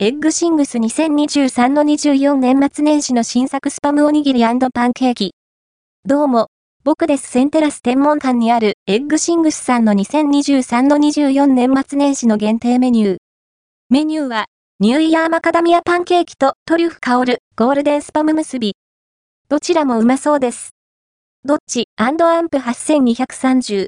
エッグシングス2023の24年末年始の新作スパムおにぎりパンケーキ。どうも、僕です。センテラス天文館にあるエッグシングスさんの2023の24年末年始の限定メニュー。メニューは、ニューイヤーマカダミアパンケーキとトリュフ香るゴールデンスパム結び。どちらもうまそうです。どっち？アンプ8230